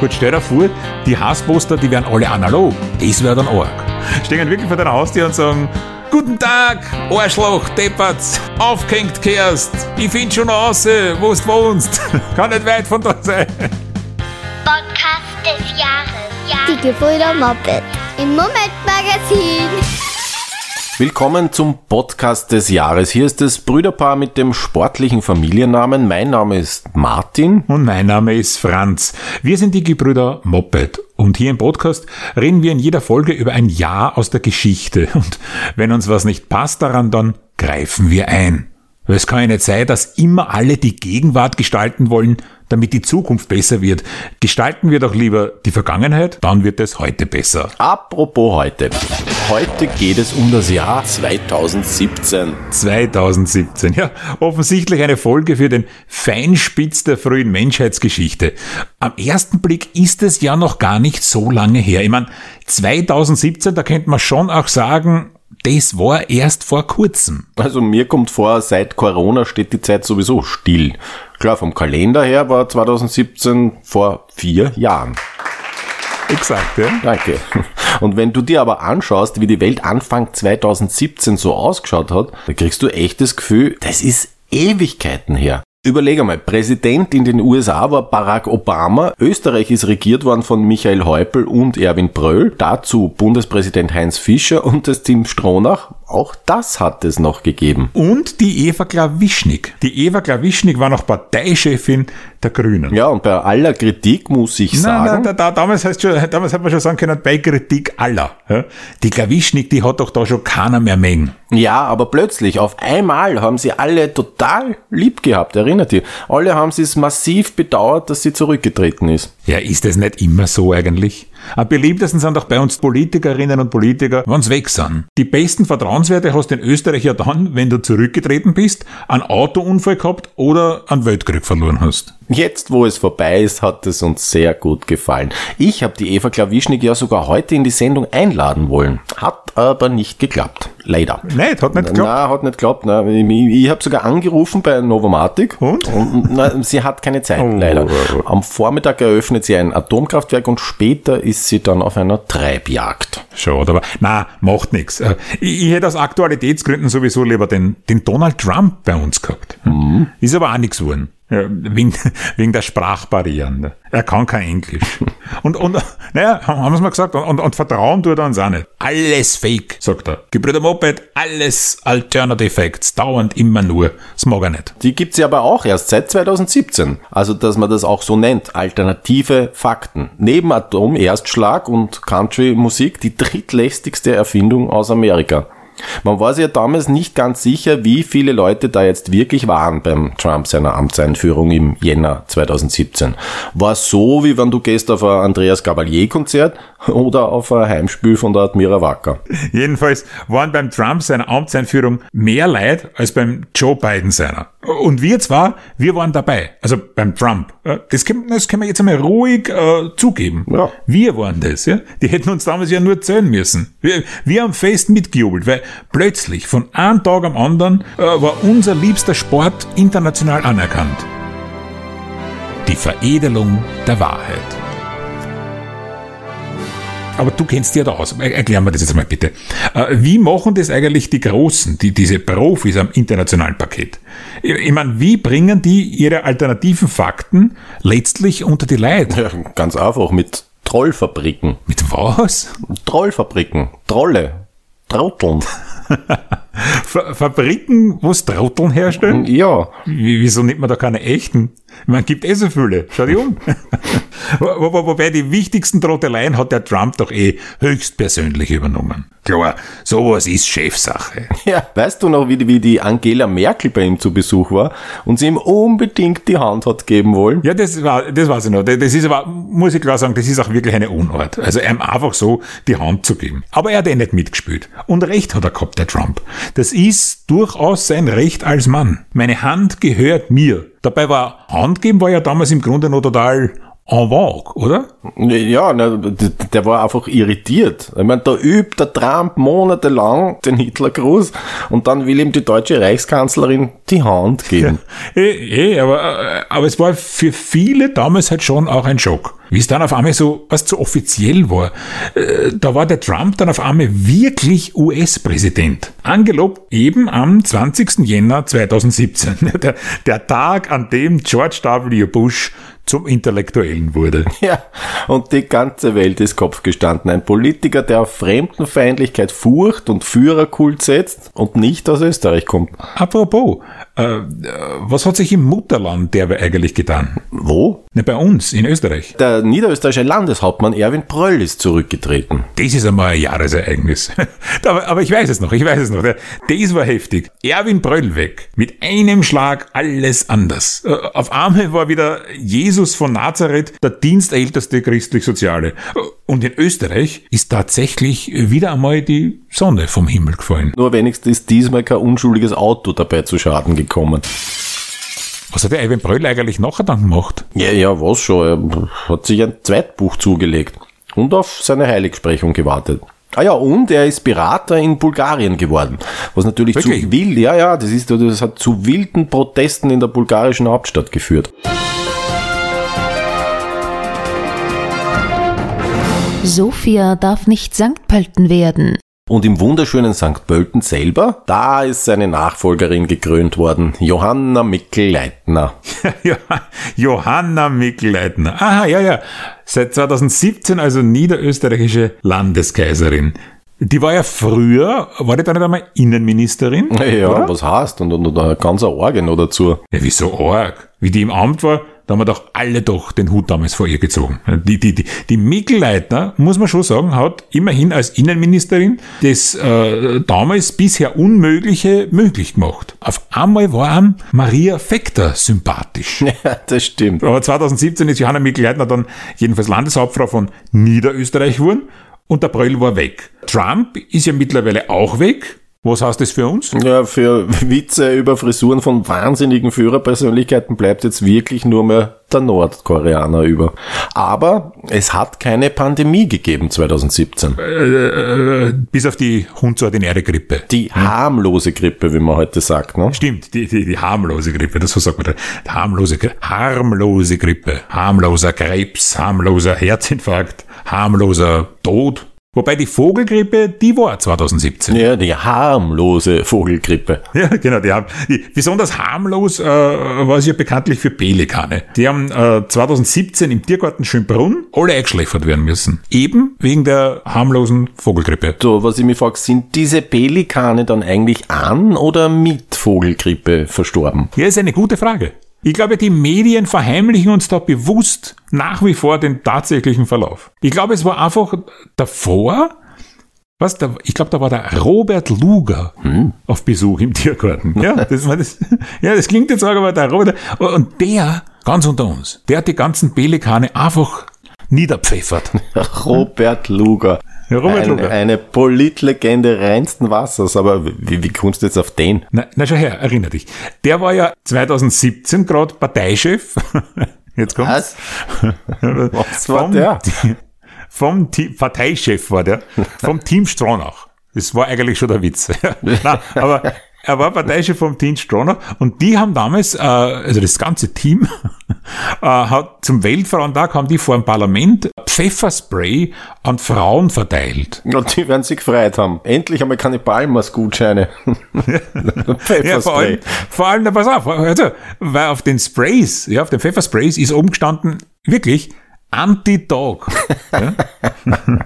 Gut, stell dir vor, die Hassposter, die wären alle analog. Das wäre dann arg. Stehen wirklich vor deiner Haustür und sagen, Guten Tag, Arschloch, Deppert, aufgehängt kehrst. Ich find schon raus, wo du wohnst. Kann nicht weit von da sein. Podcast des Jahres. Ja. Die Gebrüder Moped im Momentmagazin. Willkommen zum Podcast des Jahres. Hier ist das Brüderpaar mit dem sportlichen Familiennamen. Mein Name ist Martin. Und mein Name ist Franz. Wir sind die Gebrüder Moped. Und hier im Podcast reden wir in jeder Folge über ein Jahr aus der Geschichte. Und wenn uns was nicht passt daran, dann greifen wir ein. Es kann ja nicht sein, dass immer alle die Gegenwart gestalten wollen, damit die Zukunft besser wird. Gestalten wir doch lieber die Vergangenheit, dann wird es heute besser. Apropos heute. Heute geht es um das Jahr 2017. 2017, ja, offensichtlich eine Folge für den Feinspitz der frühen Menschheitsgeschichte. Am ersten Blick ist es ja noch gar nicht so lange her. Ich meine, 2017, da könnte man schon auch sagen, das war erst vor kurzem. Also mir kommt vor, seit Corona steht die Zeit sowieso still. Klar, vom Kalender her war 2017 vor vier Jahren. Exakt, ja. Danke. Und wenn du dir aber anschaust, wie die Welt Anfang 2017 so ausgeschaut hat, dann kriegst du echt das Gefühl, das ist Ewigkeiten her. Überleg einmal, Präsident in den USA war Barack Obama, Österreich ist regiert worden von Michael Häupl und Erwin Bröll, dazu Bundespräsident Heinz Fischer und das Team Stronach, auch das hat es noch gegeben. Und die Eva Klawischnik. Die Eva Klawischnik war noch Parteichefin der Grünen. Ja, und bei aller Kritik muss ich Nein, sagen, nein, da, da, damals, heißt schon, damals hat man schon sagen können, bei Kritik aller. Die Klawischnik, die hat doch da schon keiner mehr mengen. Ja, aber plötzlich, auf einmal haben sie alle total lieb gehabt, erinnert ihr? Alle haben sie es massiv bedauert, dass sie zurückgetreten ist. Ja, ist das nicht immer so eigentlich? Am beliebtesten sind doch bei uns Politikerinnen und Politiker, wenn's weg sind. Die besten Vertrauenswerte hast in Österreich ja dann, wenn du zurückgetreten bist, einen Autounfall gehabt oder einen Weltkrieg verloren hast. Jetzt, wo es vorbei ist, hat es uns sehr gut gefallen. Ich habe die Eva Klawischnik ja sogar heute in die Sendung einladen wollen. Hat aber nicht geklappt. Leider. Nein, hat nicht geklappt. Na, hat nicht geklappt. Na, ich ich habe sogar angerufen bei Novomatic. Und? na, sie hat keine Zeit, Oh. leider. Am Vormittag eröffnet sie ein Atomkraftwerk und später ist sie dann auf einer Treibjagd. Schade, aber na, macht nix. Äh, Ich, ich hätte aus Aktualitätsgründen sowieso lieber den, den Donald Trump bei uns gehabt. Ist aber auch nix geworden. Ja, wegen, wegen der Sprachbarrieren. Er kann kein Englisch. Und, und naja, haben wir's mal gesagt, und, und vertrauen tut er uns auch nicht. Alles fake, sagt er. Gebrüder Moped, alles Alternative Facts, dauernd immer nur. Das mag er nicht. Die gibt's ja aber auch erst seit 2017. Also, dass man das auch so nennt. Alternative Fakten. Neben Atom, Erstschlag und Country-Musik die drittlästigste Erfindung aus Amerika. Man war sich ja damals nicht ganz sicher, wie viele Leute da jetzt wirklich waren beim Trump seiner Amtseinführung im Jänner 2017. War so, wie wenn du gehst auf ein Andreas Gabalier-Konzert oder auf ein Heimspiel von der Admira Wacker. Jedenfalls waren beim Trump seiner Amtseinführung mehr Leid als beim Joe Biden seiner. Und wir zwar, wir waren dabei. Also beim Trump. Ja, Das können, das können wir jetzt einmal ruhig äh, zugeben. Ja. Wir waren das, ja. Die hätten uns damals ja nur zählen müssen. Wir, wir haben fest mitgejubelt, weil plötzlich von einem Tag am anderen äh, war unser liebster Sport international anerkannt. Die Veredelung der Wahrheit. Aber du kennst dich ja da aus. Er- Erklär mir das jetzt mal bitte. Äh, Wie machen das eigentlich die Großen, die, diese Profis am internationalen Parkett? Ich, ich meine, wie bringen die ihre alternativen Fakten letztlich unter die Leute? Ja, ganz einfach mit Trollfabriken. Mit was? Trollfabriken. Trolle. Trotteln. Fa Fabriken, wo Trotteln herstellen? Ja. Wie, wieso nimmt man da keine echten? Man gibt eh so viele. Schau dich um. Wo- wo- Wobei die wichtigsten Trotteleien hat der Trump doch eh höchstpersönlich übernommen. Klar, sowas ist Chefsache. Ja, weißt du noch, wie die, wie die Angela Merkel bei ihm zu Besuch war und sie ihm unbedingt die Hand hat geben wollen? Ja, das war, das weiß ich noch. Das ist aber, muss ich klar sagen, das ist auch wirklich eine Unart. Also ihm einfach so die Hand zu geben. Aber er hat eh nicht mitgespielt. Und Recht hat er gehabt, der Trump. Das ist durchaus sein Recht als Mann. Meine Hand gehört mir. Dabei war Hand geben war ja damals im Grunde noch total en vogue, oder? Ja, na, der war einfach irritiert. Ich meine, da übt der Trump monatelang den Hitlergruß und dann will ihm die deutsche Reichskanzlerin die Hand geben. Eh, eh aber, äh, aber es war für viele damals halt schon auch ein Schock. wie es dann auf einmal so was zu offiziell war, äh, da war der Trump dann auf einmal wirklich US-Präsident. Angelobt eben am 20. Jänner 2017. Der, der Tag, an dem George W. Bush zum Intellektuellen wurde. Ja, und die ganze Welt ist Kopf gestanden. Ein Politiker, der auf Fremdenfeindlichkeit, Furcht und Führerkult setzt und nicht aus Österreich kommt. Apropos, äh, was hat sich im Mutterland derweil eigentlich getan? Wo? Ne, bei uns, in Österreich. Der niederösterreichische Landeshauptmann Erwin Pröll ist zurückgetreten. Das ist einmal ein Jahresereignis. aber, aber ich weiß es noch, ich weiß es noch. Das war heftig. Erwin Pröll weg. Mit einem Schlag alles anders. Äh, auf einmal war wieder Jesus von Nazareth der dienstälteste christlich-soziale. Und in Österreich ist tatsächlich wieder einmal die Sonne vom Himmel gefallen. Nur wenigstens ist diesmal kein unschuldiges Auto dabei zu Schaden gekommen. Was hat der Ivan Bröll eigentlich nachher dann gemacht? Ja, ja, was schon. Er hat sich ein Zweitbuch zugelegt und auf seine Heiligsprechung gewartet. Ah ja, und er ist Berater in Bulgarien geworden. Was natürlich Wirklich? zu wild, ja, ja, das ist, das hat zu wilden Protesten in der bulgarischen Hauptstadt geführt. Sofia darf nicht St. Pölten werden. Und im wunderschönen St. Pölten selber, da ist seine Nachfolgerin gekrönt worden, Johanna Mickel-Leitner. Johanna Mikl-Leitner. Aha, ja, ja. Seit 2017 also niederösterreichische Landeskaiserin. Die war ja früher, war die da nicht einmal Innenministerin? Ja, oder? was heißt? Und, und, und ein ganzer Orgen noch dazu. Ja, wieso arg? Wie die im Amt war, da haben wir doch alle doch den Hut damals vor ihr gezogen. Die, die, die, die Mikl-Leitner, muss man schon sagen, hat immerhin als Innenministerin das äh, damals bisher Unmögliche möglich gemacht. Auf einmal war ihm Maria Fekter sympathisch. Ja, das stimmt. Aber 2017 ist Johanna Mikl-Leitner dann jedenfalls Landeshauptfrau von Niederösterreich geworden und der Bröll war weg. Trump ist ja mittlerweile auch weg. Was heißt das für uns? Ja, für Witze über Frisuren von wahnsinnigen Führerpersönlichkeiten bleibt jetzt wirklich nur mehr der Nordkoreaner über. Aber es hat keine Pandemie gegeben 2017. Äh, bis auf die hundsordinäre Grippe. Die harmlose Grippe, wie man heute sagt. Ne? Stimmt, die, die, die harmlose Grippe, das so sagt man. da. Harmlose, harmlose Grippe, harmloser Krebs, harmloser Herzinfarkt, harmloser Tod. Wobei die Vogelgrippe, die war 2017. Ja, die harmlose Vogelgrippe. Ja, genau. Die haben, die, besonders harmlos äh, war sie ja bekanntlich für Pelikane. Die haben äh, 2017 im Tiergarten Schönbrunn alle eingeschläfert werden müssen. Eben wegen der harmlosen Vogelgrippe. So, was ich mich frage, sind diese Pelikane dann eigentlich an oder mit Vogelgrippe verstorben? Ja, ist eine gute Frage. Ich glaube, die Medien verheimlichen uns da bewusst nach wie vor den tatsächlichen Verlauf. Ich glaube, es war einfach davor, was, da, ich glaube, da war der Robert Luger auf Besuch im Tiergarten. Ja, das war das, ja, das klingt jetzt auch, aber der Robert, und der, ganz unter uns, der hat die ganzen Pelikane einfach niederpfeffert. Robert Luger. Robert Ein. Eine Politlegende reinsten Wassers, aber wie, wie kommst du jetzt auf den? Na, na schau her, erinner dich. Der war ja 2017 gerade Parteichef. Jetzt kommt's. Was war vom, der? Vom Team, Parteichef war der, vom Team Stronach. Das war eigentlich schon der Witz. Nein, aber er war Parteichef vom Team Stronach und die haben damals, äh, also das ganze Team, äh, hat zum Weltfrauentag haben die vor dem Parlament Pfefferspray an Frauen verteilt. Und die werden sich gefreut haben. Endlich einmal keine Palmas-Gutscheine. Ja, vor allem, vor allem, na, pass auf, also, weil auf den Sprays, ja, auf den Pfeffersprays ist oben gestanden, wirklich, Anti-Dog. Ja?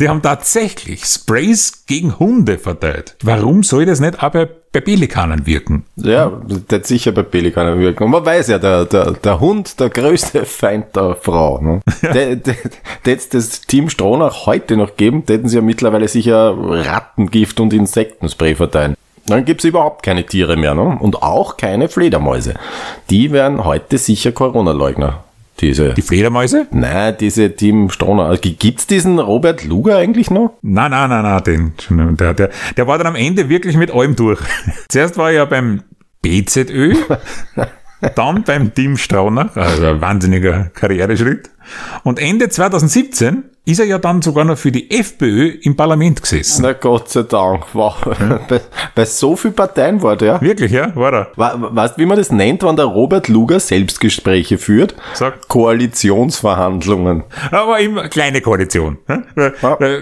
Die haben tatsächlich Sprays gegen Hunde verteilt. Warum soll das nicht auch bei, bei Pelikanen wirken? Ja, das sicher bei Pelikanen wirken. Und man weiß ja, der, der, der Hund, der größte Feind der Frau. Ne? Der, der, der das Team Stronach heute noch geben, hätten sie ja mittlerweile sicher Rattengift und Insektenspray verteilen. Dann gibt's überhaupt keine Tiere mehr. Ne? Und auch keine Fledermäuse. Die wären heute sicher Corona-Leugner. Diese, Die Fledermäuse? nein, diese Team Stronach. Also, Gibt's diesen Robert Luger eigentlich noch? Nein, nein, nein, nein, den, der, der, der war dann am Ende wirklich mit allem durch. Zuerst war er ja beim BZÖ, dann beim Team Straunach, also ein wahnsinniger Karriereschritt. Und Ende 2017 ist er ja dann sogar noch für die FPÖ im Parlament gesessen. Na Gott sei Dank. Wow. Bei, bei so viel Parteien war der. Wirklich, ja, war er. Wa- Weißt du, wie man das nennt, wenn der Robert Luger Selbstgespräche führt? Sag. Koalitionsverhandlungen. Aber immer kleine Koalition. Weil, Ja.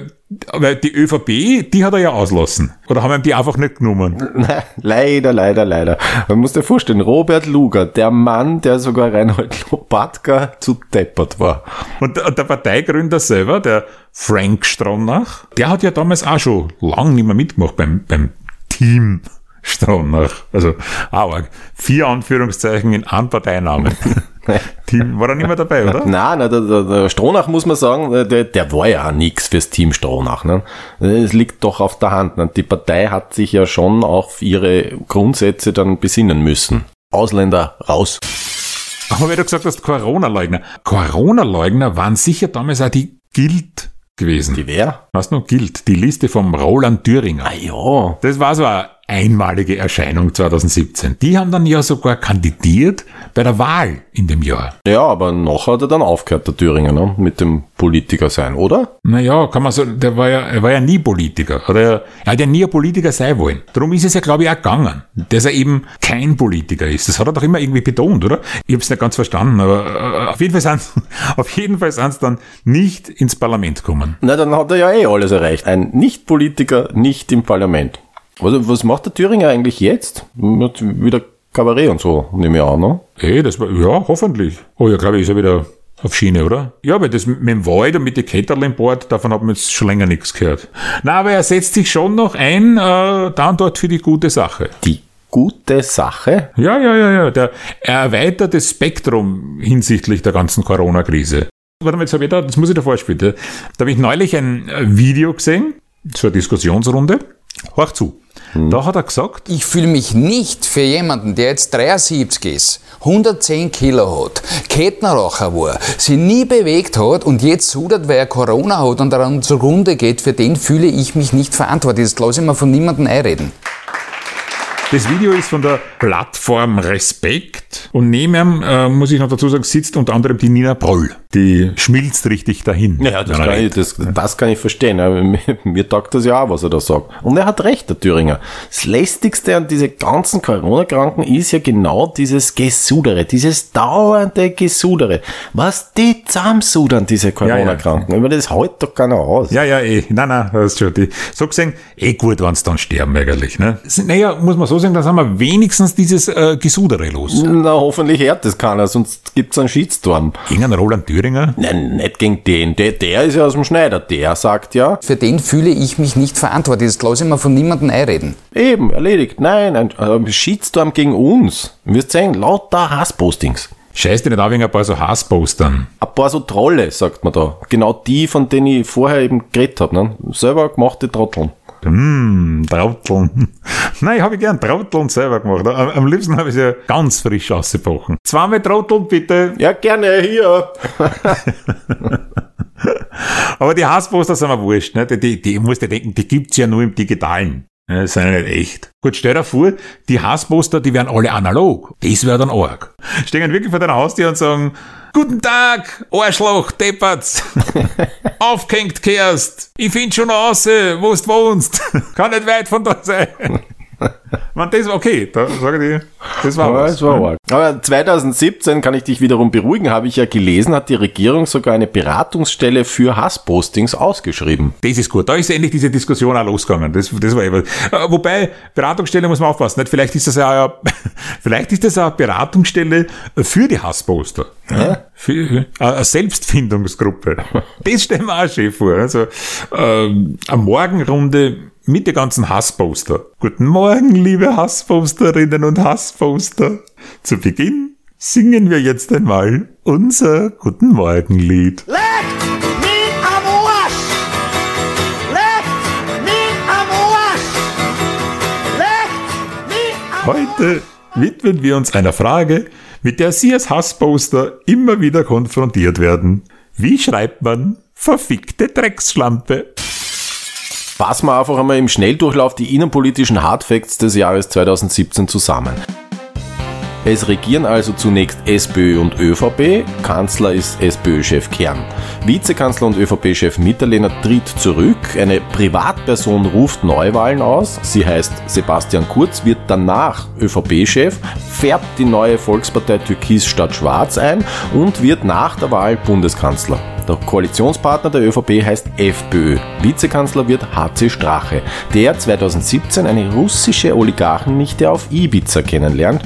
Weil, die ÖVP, die hat er ja auslassen. Oder haben ihm die einfach nicht genommen? Nein, leider, leider, leider. Man muss dir vorstellen, Robert Luger, der Mann, der sogar Reinhold Lopatka zu deppert war. Und der, der Parteigründer selber, der Frank Stronach, der hat ja damals auch schon lang nicht mehr mitgemacht beim, beim Team Stronach. Also, aber vier Anführungszeichen in einem Parteinamen. Team, war er nicht mehr dabei, oder? Nein, nein der, der, der Stronach muss man sagen, äh, der, der war ja auch nix fürs Team Stronach. Ne? Es liegt doch auf der Hand. Ne? Die Partei hat sich ja schon auf ihre Grundsätze dann besinnen müssen. Ausländer raus. Aber weil du gesagt hast, Corona-Leugner. Corona-Leugner waren sicher damals auch die Guild gewesen. Die wer? Was noch Guild? Die Liste vom Roland Thüringer. Ah ja. Das war so eine einmalige Erscheinung 2017. Die haben dann ja sogar kandidiert bei der Wahl in dem Jahr. Ja, aber noch hat er dann aufgehört, der Thüringer, ne? mit dem Politiker sein, oder? Naja, kann man so, der war ja, er war ja nie Politiker. Oder er, er hat ja nie ein Politiker sein wollen. Darum ist es ja, glaube ich, auch gegangen, dass er eben kein Politiker ist. Das hat er doch immer irgendwie betont, oder? Ich habe es nicht ganz verstanden, aber äh, auf jeden Fall sind auf jeden Fall sind dann nicht ins Parlament gekommen. Na, dann hat er ja eh alles erreicht. Ein Nicht-Politiker, nicht im Parlament. Also, was macht der Thüringer eigentlich jetzt? Hat wieder Kabarett und so, nehme ich an, ne? Hey, das war, ja, hoffentlich. Oh ja, glaube ich, ist er wieder auf Schiene, oder? Ja, weil das mit dem Wald und mit den Bord, davon hat man jetzt schon länger nichts gehört. Na, aber er setzt sich schon noch ein, äh, da und dort für die gute Sache. Die gute Sache. Ja, ja, ja, ja. Der erweiterte Spektrum hinsichtlich der ganzen Corona-Krise. Warte mal, jetzt habe ich da, das muss ich dir vorspielen. Da, da habe ich neulich ein äh, Video gesehen, eine Diskussionsrunde. Hör zu. Da hat er gesagt, Ich fühle mich nicht für jemanden, der jetzt 73 ist, 110 Kilo hat, Kettenraucher war, sich nie bewegt hat und jetzt sudert, weil er Corona hat und daran zugrunde geht, für den fühle ich mich nicht verantwortlich. Das lasse ich mir von niemandem einreden. Das Video ist von der Plattform Respekt und neben ihm, äh, muss ich noch dazu sagen, sitzt unter anderem die Nina Broll. Die schmilzt richtig dahin. Ja, das kann, ich, das, das kann ich verstehen. Aber mir, mir taugt das ja auch, was er da sagt. Und er hat recht, der Thüringer. Das Lästigste an diese ganzen Corona-Kranken ist ja genau dieses Gesudere, dieses dauernde Gesudere. Was die zusammensudern, diese Corona-Kranken. Aber das hält doch keiner aus. Ja, ja, eh. Nein, nein, das ist schon die. So gesehen, eh gut, wenn sie dann sterben eigentlich. Ne? Naja, muss man so sagen, dann haben wir wenigstens dieses äh, Gesudere los. Na, hoffentlich hört das keiner, sonst gibt's einen Shitstorm. Gegen einen Roland Thüringer. Nein, nicht gegen den. Der, der ist ja aus dem Schneider. Der sagt ja, Für den fühle ich mich nicht verantwortlich. Das lasse ich mir von niemandem einreden. eben, erledigt. Nein, ein, ein Shitstorm gegen uns. Wirst sehen, lauter Hasspostings. Scheiß dir nicht auf wegen ein paar so Hasspostern. Ein paar so Trolle, sagt man da. Genau die, von denen ich vorher eben geredet habe. Ne? Selber gemachte Trotteln. Hm, Trauteln. Nein, habe ich gern Trauteln selber gemacht. Am, am liebsten habe ich sie ja ganz frisch ausgebrochen. Zweimal Trauteln, bitte. Ja, gerne, hier. Aber die Hassposter sind mir wurscht. Ne? Die, die, die, ich muss dir denken, die gibt's ja nur im Digitalen. Ja, Das sind ja nicht echt. Gut, stell dir vor, die Hassposter, die wären alle analog. Das wäre dann arg. Stehen wirklich vor deiner Haustür und sagen, Guten Tag, Arschloch, Deppertz. Aufgehängt kehrst. Ich find schon raus, wo du wohnst. Kann nicht weit von da sein. Man, das okay, da sage ich, das war Aber was. es war arg. Aber 2017 kann ich dich wiederum beruhigen, habe ich ja gelesen, hat die Regierung sogar eine Beratungsstelle für Hasspostings ausgeschrieben. Das ist gut. Da ist endlich diese Diskussion auch losgegangen. Das, das war eben. Äh, Wobei, Beratungsstelle muss man aufpassen. Nicht? Vielleicht ist das ja, vielleicht ist das auch eine Beratungsstelle für die Hassposter. Ja? Für, äh, eine Selbstfindungsgruppe. Das stellen wir auch schön vor. Also, ähm, eine Morgenrunde mit den ganzen Hassposter. Guten Morgen, liebe Hassposterinnen und Hassposter. Zu Beginn singen wir jetzt einmal unser Guten Morgen-Lied. Am am am Heute widmen wir uns einer Frage, mit der Sie als Hassposter immer wieder konfrontiert werden. Wie schreibt man verfickte Drecksschlampe? Fassen wir einfach einmal im Schnelldurchlauf die innenpolitischen Hardfacts des Jahres 2017 zusammen. Es regieren also zunächst SPÖ und ÖVP, Kanzler ist SPÖ-Chef Kern. Vizekanzler und ÖVP-Chef Mitterlehner tritt zurück, eine Privatperson ruft Neuwahlen aus, sie heißt Sebastian Kurz, wird danach ÖVP-Chef, färbt die neue Volkspartei Türkis statt Schwarz ein und wird nach der Wahl Bundeskanzler. Der Koalitionspartner der ÖVP heißt FPÖ. Vizekanzler wird HC Strache, der 2017 eine russische Oligarchennichte auf Ibiza kennenlernt.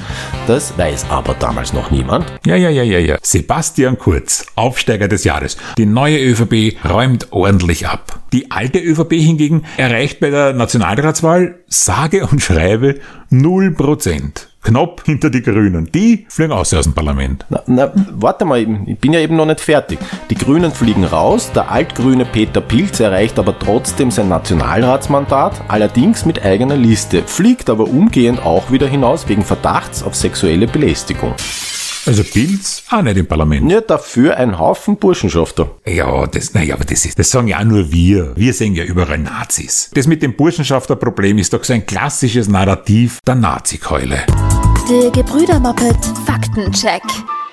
Das weiß aber damals noch niemand. Ja, ja, ja, ja, ja. Sebastian Kurz, Aufsteiger des Jahres. Die neue ÖVP räumt ordentlich ab. Die alte ÖVP hingegen erreicht bei der Nationalratswahl sage und schreibe 0% knapp hinter die Grünen. Die fliegen aus aus dem Parlament. Na, na, warte mal, ich bin ja eben noch nicht fertig. Die Grünen fliegen raus, der altgrüne Peter Pilz erreicht aber trotzdem sein Nationalratsmandat, allerdings mit eigener Liste, fliegt aber umgehend auch wieder hinaus wegen Verdachts auf sexuelle Belästigung. Also Pilz auch nicht im Parlament. Ja, dafür ein Haufen Burschenschafter. Ja, das, naja, aber das ist, das sagen ja auch nur wir. Wir sehen ja überall Nazis. Das mit dem Burschenschafterproblem ist doch so ein klassisches Narrativ der Nazikeule. Der Gebrüder Moppet Faktencheck.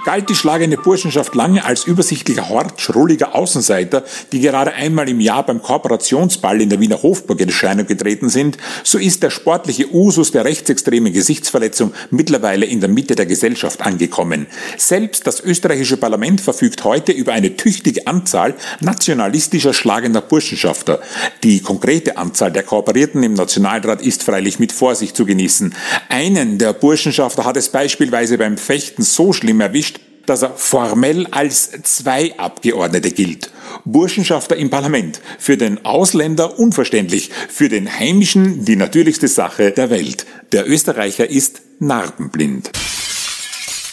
Galt die schlagende Burschenschaft lange als übersichtlicher Hort schrulliger Außenseiter, die gerade einmal im Jahr beim Kooperationsball in der Wiener Hofburg in Erscheinung getreten sind, so ist der sportliche Usus der rechtsextremen Gesichtsverletzung mittlerweile in der Mitte der Gesellschaft angekommen. Selbst das österreichische Parlament verfügt heute über eine tüchtige Anzahl nationalistischer schlagender Burschenschafter. Die konkrete Anzahl der Kooperierten im Nationalrat ist freilich mit Vorsicht zu genießen. Einen der Burschenschafter hat es beispielsweise beim Fechten so schlimm erwischt, dass er formell als zwei Abgeordnete gilt. Burschenschafter im Parlament. Für den Ausländer unverständlich, für den Heimischen die natürlichste Sache der Welt. Der Österreicher ist narbenblind.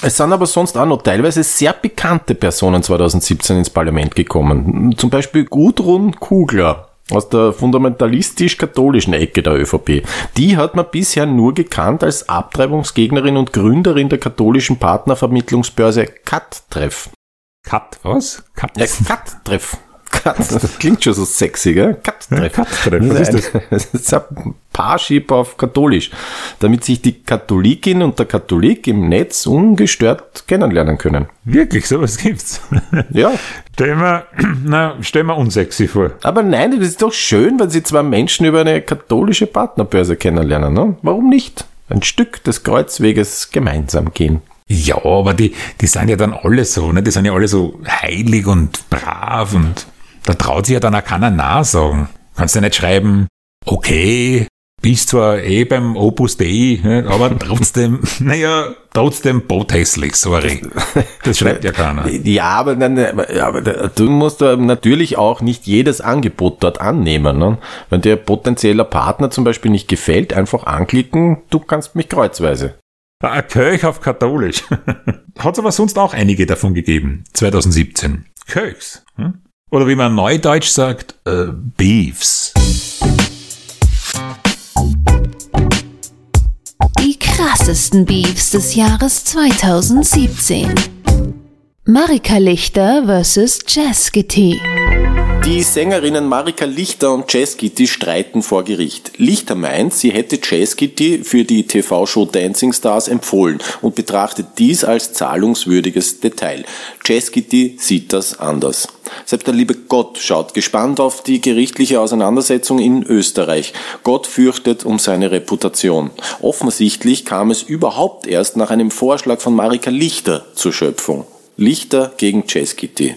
Es sind aber sonst auch noch teilweise sehr bekannte Personen 2017 ins Parlament gekommen. Zum Beispiel Gudrun Kugler aus der fundamentalistisch-katholischen Ecke der ÖVP. Die hat man bisher nur gekannt als Abtreibungsgegnerin und Gründerin der katholischen Partnervermittlungsbörse CAT-Treff. Was? Cut. Ja, CAT-Treff. Cut, das klingt schon so sexy, gell? CAT-Treff. Ja, CAT-Treff, was ist das? Das ist ein Parship auf katholisch, damit sich die Katholikin und der Katholik im Netz ungestört kennenlernen können. Wirklich, sowas gibt's. Ja, Stell mir, na, stell mir unsexy vor. aber nein, das ist doch schön, wenn sie zwei Menschen über eine katholische Partnerbörse kennenlernen. Ne? Warum nicht? Ein Stück des Kreuzweges gemeinsam gehen. Ja, aber die, die sind ja dann alle so, ne? Die sind ja alle so heilig und brav und da traut sich ja dann auch keiner nachsagen. Kannst ja nicht schreiben, okay, bist zwar eh beim Opus Dei, ne, aber trotzdem, naja, trotzdem bothässlich, sorry. Das schreibt ja keiner. Ja, aber, dann, aber du musst natürlich auch nicht jedes Angebot dort annehmen. Ne? Wenn dir potenzieller Partner zum Beispiel nicht gefällt, einfach anklicken, du kannst mich kreuzweise. Ein Köch auf katholisch. Hat es aber sonst auch einige davon gegeben, 2017. Köchs. Hm? Oder wie man neudeutsch sagt, äh, Beefs. Die krassesten Beefs des Jahres 2017. Marika Lichter vs. Jazz Gitti. Die Sängerinnen Marika Lichter und Jazz Kitty streiten vor Gericht. Lichter meint, sie hätte Jazz Kitty für die TV-Show Dancing Stars empfohlen und betrachtet dies als zahlungswürdiges Detail. Jazz Kitty sieht das anders. Selbst der liebe Gott schaut gespannt auf die gerichtliche Auseinandersetzung in Österreich. Gott fürchtet um seine Reputation. Offensichtlich kam es überhaupt erst nach einem Vorschlag von Marika Lichter zur Schöpfung. Lichter gegen Jazz Kitty.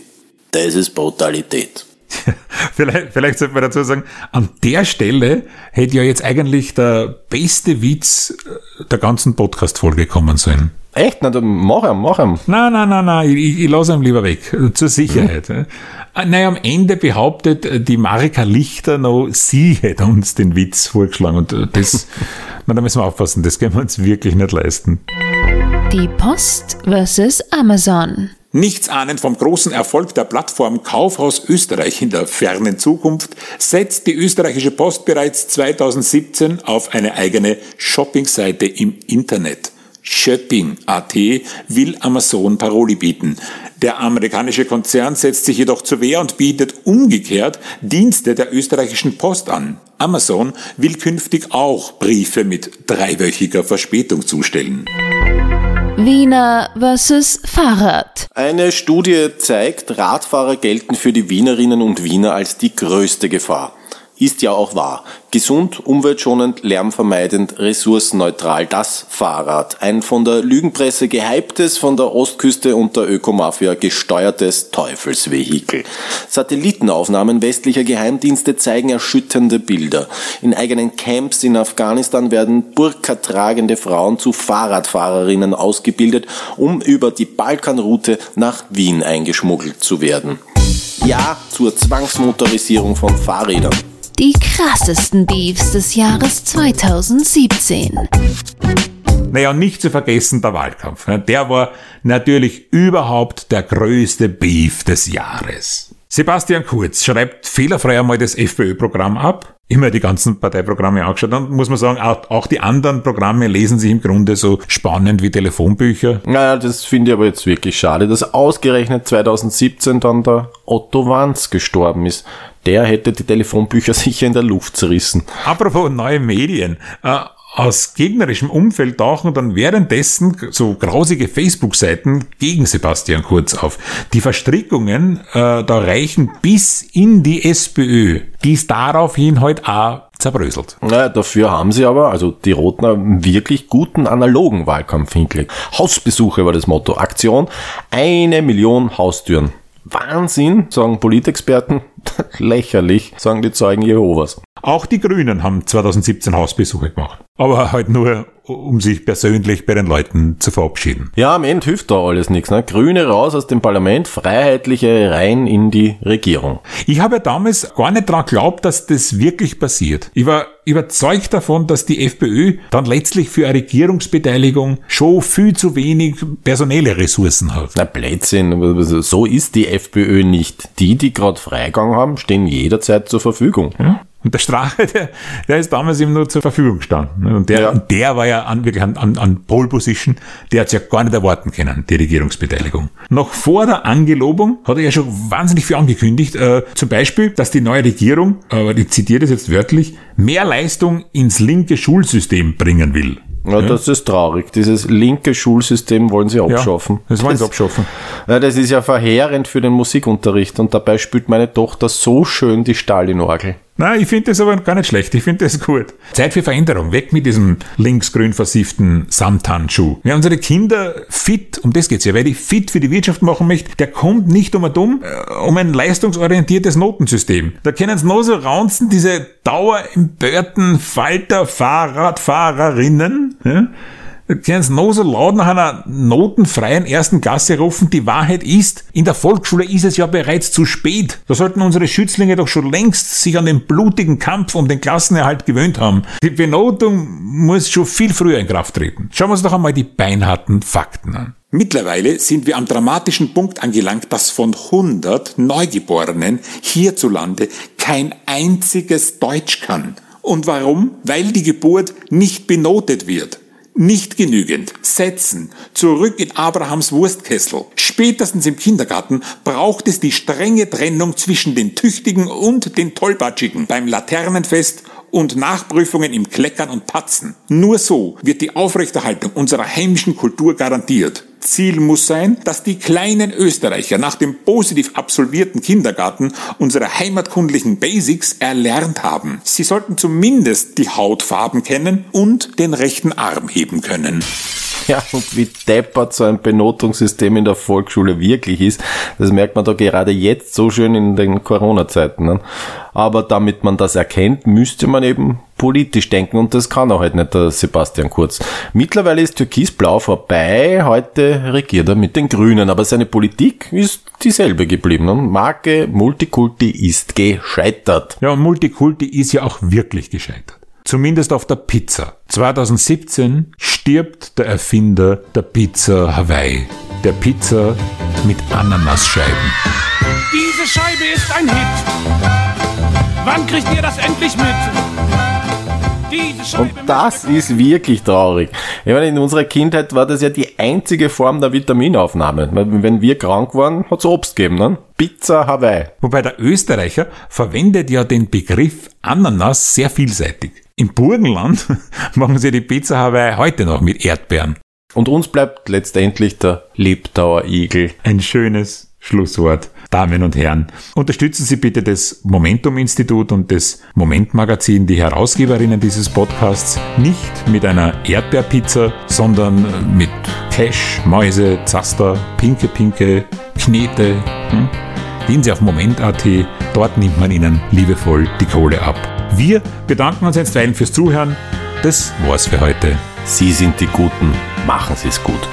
Das ist Brutalität. vielleicht, vielleicht sollte man dazu sagen, an der Stelle hätte ja jetzt eigentlich der beste Witz äh, der ganzen Podcast-Folge kommen sollen. Echt? Na, dann mach ihn, mach ihn. Nein, nein, nein, nein, ich, ich lasse ihn lieber weg, zur Sicherheit. Mhm. Naja, am Ende behauptet äh, die Marika Lichter noch, sie hätte uns den Witz vorgeschlagen und das, na, da müssen wir aufpassen, das können wir uns wirklich nicht leisten. Die Post vs. Amazon. Nichts ahnend vom großen Erfolg der Plattform Kaufhaus Österreich in der fernen Zukunft setzt die österreichische Post bereits 2017 auf eine eigene Shoppingseite im Internet. Shopping.at will Amazon Paroli bieten. Der amerikanische Konzern setzt sich jedoch zur Wehr und bietet umgekehrt Dienste der österreichischen Post an. Amazon will künftig auch Briefe mit dreiwöchiger Verspätung zustellen. Wiener versus Fahrrad. Eine Studie zeigt, Radfahrer gelten für die Wienerinnen und Wiener als die größte Gefahr. Ist ja auch wahr. Gesund, umweltschonend, lärmvermeidend, ressourcenneutral. Das Fahrrad. Ein von der Lügenpresse gehyptes, von der Ostküste und der Ökomafia gesteuertes Teufelsvehikel. Satellitenaufnahmen westlicher Geheimdienste zeigen erschütternde Bilder. In eigenen Camps in Afghanistan werden burka-tragende Frauen zu Fahrradfahrerinnen ausgebildet, um über die Balkanroute nach Wien eingeschmuggelt zu werden. Ja zur Zwangsmotorisierung von Fahrrädern. Die krassesten Beefs des Jahres 2017. Naja, nicht zu vergessen der Wahlkampf. Der war natürlich überhaupt der größte Beef des Jahres. Sebastian Kurz schreibt fehlerfrei einmal das FPÖ-Programm ab. Immer die ganzen Parteiprogramme angeschaut. Dann muss man sagen, auch, auch die anderen Programme lesen sich im Grunde so spannend wie Telefonbücher. Naja, das finde ich aber jetzt wirklich schade, dass ausgerechnet 2017 dann der Otto Wanz gestorben ist. Der hätte die Telefonbücher sicher in der Luft zerrissen. Apropos neue Medien. Äh, aus gegnerischem Umfeld tauchen dann währenddessen so grausige Facebook-Seiten gegen Sebastian Kurz auf. Die Verstrickungen äh, da reichen bis in die SPÖ. Die ist daraufhin heute auch zerbröselt. Naja, dafür haben sie aber, also die Roten, einen wirklich guten analogen Wahlkampf hingelegt. Hausbesuche war das Motto. Aktion, eine Million Haustüren. Wahnsinn, sagen Politexperten. Lächerlich, sagen die Zeugen Jehovas. Auch die Grünen haben 2017 Hausbesuche gemacht. Aber halt nur, um sich persönlich bei den Leuten zu verabschieden. Ja, am Ende hilft da alles nichts. Ne? Grüne raus aus dem Parlament, Freiheitliche rein in die Regierung. Ich habe ja damals gar nicht daran geglaubt, dass das wirklich passiert. Ich war überzeugt davon, dass die FPÖ dann letztlich für eine Regierungsbeteiligung schon viel zu wenig personelle Ressourcen hat. Na Blödsinn, so ist die FPÖ nicht. Die, die gerade Freigang haben, stehen jederzeit zur Verfügung. Ja? Und der Strache, der, der ist damals ihm nur zur Verfügung gestanden. Und der, Ja. der war ja an, wirklich an, an, an Pole Position, der hat ja gar nicht erwarten können, die Regierungsbeteiligung. Noch vor der Angelobung hat er ja schon wahnsinnig viel angekündigt. Äh, zum Beispiel, dass die neue Regierung, aber ich zitiere das jetzt wörtlich, mehr Leistung ins linke Schulsystem bringen will. Ja, das ist traurig. Dieses linke Schulsystem wollen sie abschaffen. das wollen sie abschaffen. Ja, das ist ja verheerend für den Musikunterricht und dabei spielt meine Tochter so schön die Stalin-Orgel. Nein, ich finde das aber gar nicht schlecht. Ich finde das gut. Zeit für Veränderung. Weg mit diesem linksgrün versifften Samthandschuh. Wer unsere Kinder fit, um das geht's ja, wer die fit für die Wirtschaft machen möchte, der kommt nicht um und um, äh, um ein leistungsorientiertes Notensystem. Da können sie nur so raunzen, diese dauerempörten Falter Fahrradfahrerinnen, ja? Sie noch so laut nach einer notenfreien ersten Klasse rufen. Die Wahrheit ist, in der Volksschule ist es ja bereits zu spät. Da sollten unsere Schützlinge doch schon längst sich an den blutigen Kampf um den Klassenerhalt gewöhnt haben. Die Benotung muss schon viel früher in Kraft treten. Schauen wir uns doch einmal die beinharten Fakten an. Mittlerweile sind wir am dramatischen Punkt angelangt, dass von 100 Neugeborenen hierzulande kein einziges Deutsch kann. Und warum? Weil die Geburt nicht benotet wird. Nicht genügend. Setzen. Zurück in Abrahams Wurstkessel. Spätestens im Kindergarten braucht es die strenge Trennung zwischen den Tüchtigen und den Tollpatschigen beim Laternenfest und Nachprüfungen im Kleckern und Patzen. Nur so wird die Aufrechterhaltung unserer heimischen Kultur garantiert. Ziel muss sein, dass die kleinen Österreicher nach dem positiv absolvierten Kindergarten unsere heimatkundlichen Basics erlernt haben. Sie sollten zumindest die Hautfarben kennen und den rechten Arm heben können. Ja, und wie deppert so ein Benotungssystem in der Volksschule wirklich ist, das merkt man da gerade jetzt so schön in den Corona-Zeiten. Ne? Aber damit man das erkennt, müsste man eben politisch denken und das kann auch halt nicht der Sebastian Kurz. Mittlerweile ist Türkisblau vorbei, heute regiert er mit den Grünen, aber seine Politik ist dieselbe geblieben. Ne? Marke Multikulti ist gescheitert. Ja, und Multikulti ist ja auch wirklich gescheitert. Zumindest auf der Pizza. 2017 stirbt der Erfinder der Pizza Hawaii. Der Pizza mit Ananasscheiben. Diese Scheibe ist ein Hit. Wann kriegt ihr das endlich mit? Und das ist wirklich traurig. Ich meine, in unserer Kindheit war das ja die einzige Form der Vitaminaufnahme. Wenn wir krank waren, hat's Obst gegeben, ne? Pizza Hawaii. Wobei der Österreicher verwendet ja den Begriff Ananas sehr vielseitig. Im Burgenland machen sie die Pizza Hawaii heute noch mit Erdbeeren. Und uns bleibt letztendlich der Lebdauer Igel. Ein schönes Schlusswort. Damen und Herren, unterstützen Sie bitte das Momentum-Institut und das Moment-Magazin, die Herausgeberinnen dieses Podcasts, nicht mit einer Erdbeerpizza, sondern mit Cash, Mäuse, Zaster, Pinke Pinke, Knete. Hm? Gehen Sie auf Moment.at, dort nimmt man Ihnen liebevoll die Kohle ab. Wir bedanken uns einstweilen fürs Zuhören. Das war's für heute. Sie sind die Guten. Machen Sie es gut.